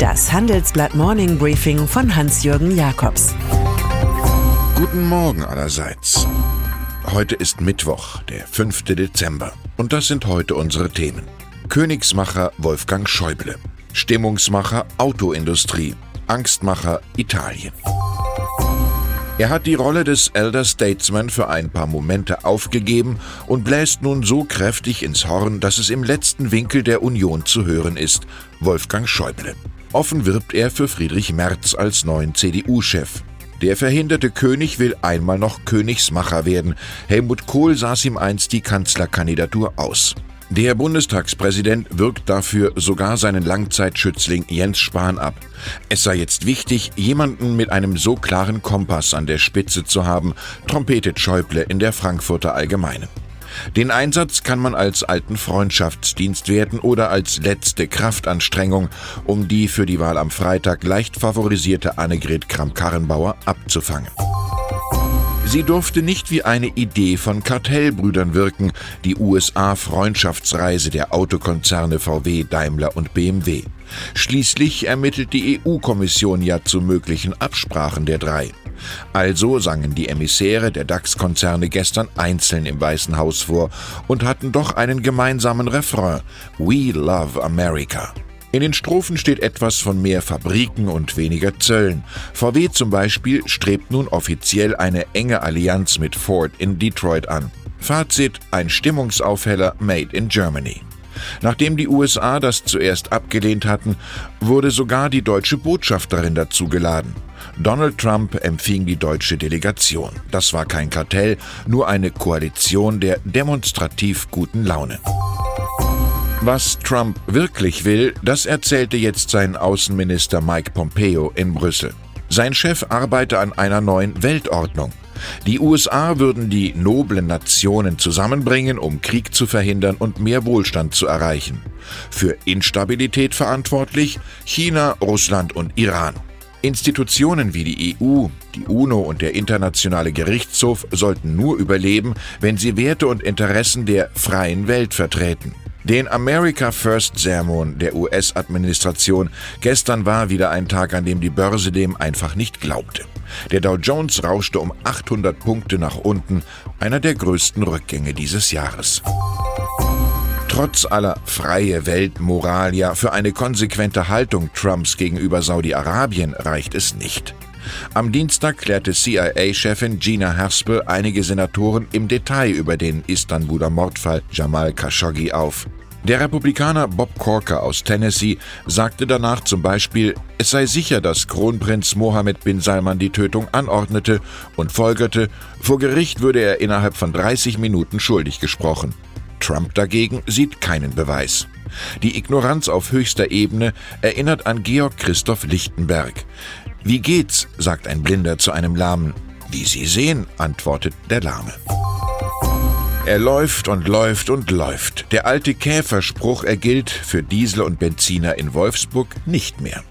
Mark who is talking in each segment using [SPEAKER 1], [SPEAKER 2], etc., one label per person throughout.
[SPEAKER 1] Das Handelsblatt Morning Briefing von Hans-Jürgen Jakobs.
[SPEAKER 2] Guten Morgen allerseits. Heute ist Mittwoch, der 5. Dezember. Und das sind heute unsere Themen. Königsmacher Wolfgang Schäuble. Stimmungsmacher Autoindustrie. Angstmacher Italien. Er hat die Rolle des Elder Statesman für ein paar Momente aufgegeben und bläst nun so kräftig ins Horn, dass es im letzten Winkel der Union zu hören ist, Wolfgang Schäuble. Offen wirbt er für Friedrich Merz als neuen CDU-Chef. Der verhinderte König will einmal noch Königsmacher werden. Helmut Kohl saß ihm einst die Kanzlerkandidatur aus. Der Bundestagspräsident wirkt dafür sogar seinen Langzeitschützling Jens Spahn ab. Es sei jetzt wichtig, jemanden mit einem so klaren Kompass an der Spitze zu haben, trompetet Schäuble in der Frankfurter Allgemeine. Den Einsatz kann man als alten Freundschaftsdienst werten oder als letzte Kraftanstrengung, um die für die Wahl am Freitag leicht favorisierte Annegret Kramp-Karrenbauer abzufangen. Sie durfte nicht wie eine Idee von Kartellbrüdern wirken, die USA-Freundschaftsreise der Autokonzerne VW, Daimler und BMW. Schließlich ermittelt die EU-Kommission ja zu möglichen Absprachen der drei. Also sangen die Emissäre der DAX-Konzerne gestern einzeln im Weißen Haus vor und hatten doch einen gemeinsamen Refrain We Love America. In den Strophen steht etwas von mehr Fabriken und weniger Zöllen. VW zum Beispiel strebt nun offiziell eine enge Allianz mit Ford in Detroit an. Fazit: ein Stimmungsaufheller made in Germany. Nachdem die USA das zuerst abgelehnt hatten, wurde sogar die deutsche Botschafterin dazu geladen. Donald Trump empfing die deutsche Delegation. Das war kein Kartell, nur eine Koalition der demonstrativ guten Laune. Was Trump wirklich will, das erzählte jetzt sein Außenminister Mike Pompeo in Brüssel. Sein Chef arbeite an einer neuen Weltordnung. Die USA würden die noblen Nationen zusammenbringen, um Krieg zu verhindern und mehr Wohlstand zu erreichen. Für Instabilität verantwortlich China, Russland und Iran. Institutionen wie die EU, die UNO und der Internationale Gerichtshof sollten nur überleben, wenn sie Werte und Interessen der freien Welt vertreten. Den America First Sermon der US-Administration gestern war wieder ein Tag, an dem die Börse dem einfach nicht glaubte. Der Dow Jones rauschte um 800 Punkte nach unten, einer der größten Rückgänge dieses Jahres. Trotz aller freie Weltmoral ja für eine konsequente Haltung Trumps gegenüber Saudi-Arabien reicht es nicht. Am Dienstag klärte CIA-Chefin Gina Haspel einige Senatoren im Detail über den Istanbuler Mordfall Jamal Khashoggi auf. Der Republikaner Bob Corker aus Tennessee sagte danach zum Beispiel, es sei sicher, dass Kronprinz Mohammed bin Salman die Tötung anordnete und folgerte, vor Gericht würde er innerhalb von 30 Minuten schuldig gesprochen. Trump dagegen sieht keinen Beweis. Die Ignoranz auf höchster Ebene erinnert an Georg Christoph Lichtenberg. Wie geht's? sagt ein Blinder zu einem Lahmen. Wie Sie sehen, antwortet der Lahme. Er läuft und läuft und läuft. Der alte Käferspruch, er gilt für Diesel und Benziner in Wolfsburg nicht mehr.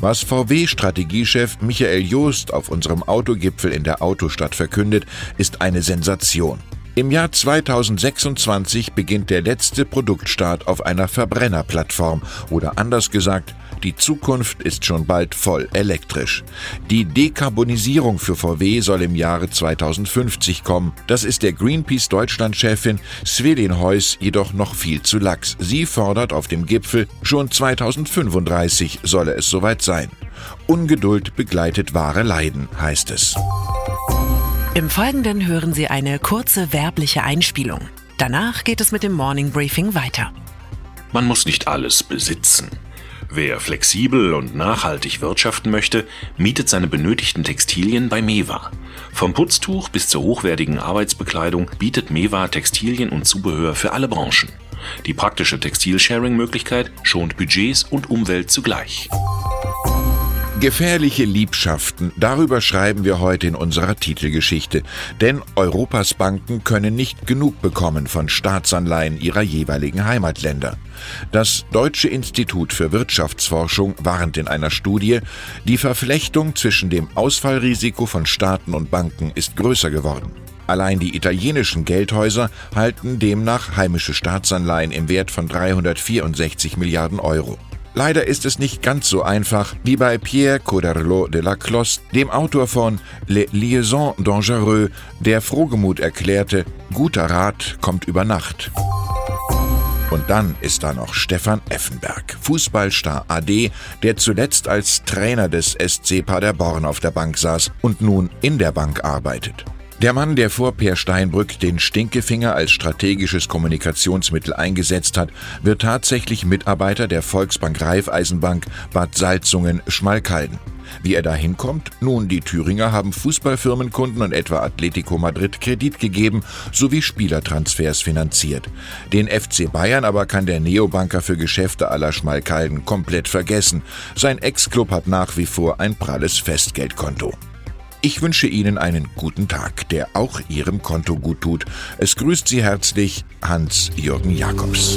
[SPEAKER 2] Was VW-Strategiechef Michael Joost auf unserem Autogipfel in der Autostadt verkündet, ist eine Sensation. Im Jahr 2026 beginnt der letzte Produktstart auf einer Verbrennerplattform oder anders gesagt, die Zukunft ist schon bald voll elektrisch. Die Dekarbonisierung für VW soll im Jahre 2050 kommen. Das ist der Greenpeace Deutschland-Chefin Svelin Heuss jedoch noch viel zu lax. Sie fordert auf dem Gipfel, schon 2035 solle es soweit sein. Ungeduld begleitet wahre Leiden, heißt es.
[SPEAKER 1] Im Folgenden hören Sie eine kurze werbliche Einspielung. Danach geht es mit dem Morning Briefing weiter.
[SPEAKER 3] Man muss nicht alles besitzen. Wer flexibel und nachhaltig wirtschaften möchte, mietet seine benötigten Textilien bei Mewa. Vom Putztuch bis zur hochwertigen Arbeitsbekleidung bietet Mewa Textilien und Zubehör für alle Branchen. Die praktische Textilsharing-Möglichkeit schont Budgets und Umwelt zugleich.
[SPEAKER 2] Gefährliche Liebschaften, darüber schreiben wir heute in unserer Titelgeschichte. Denn Europas Banken können nicht genug bekommen von Staatsanleihen ihrer jeweiligen Heimatländer. Das Deutsche Institut für Wirtschaftsforschung warnt in einer Studie, die Verflechtung zwischen dem Ausfallrisiko von Staaten und Banken ist größer geworden. Allein die italienischen Geldhäuser halten demnach heimische Staatsanleihen im Wert von 364 Milliarden Euro. Leider ist es nicht ganz so einfach wie bei Pierre Coderlot de la Closse, dem Autor von Les Liaisons Dangereux, der frohgemut erklärte, guter Rat kommt über Nacht. Und dann ist da noch Stefan Effenberg, Fußballstar AD, der zuletzt als Trainer des SC Paderborn auf der Bank saß und nun in der Bank arbeitet. Der Mann, der vor Per Steinbrück den Stinkefinger als strategisches Kommunikationsmittel eingesetzt hat, wird tatsächlich Mitarbeiter der Volksbank Raiffeisenbank Bad Salzungen-Schmalkalden. Wie er da hinkommt? Nun, die Thüringer haben Fußballfirmenkunden und etwa Atletico Madrid Kredit gegeben sowie Spielertransfers finanziert. Den FC Bayern aber kann der Neobanker für Geschäfte aller Schmalkalden komplett vergessen. Sein Ex-Club hat nach wie vor ein pralles Festgeldkonto. Ich wünsche Ihnen einen guten Tag, der auch Ihrem Konto gut tut. Es grüßt Sie herzlich Hans-Jürgen Jakobs.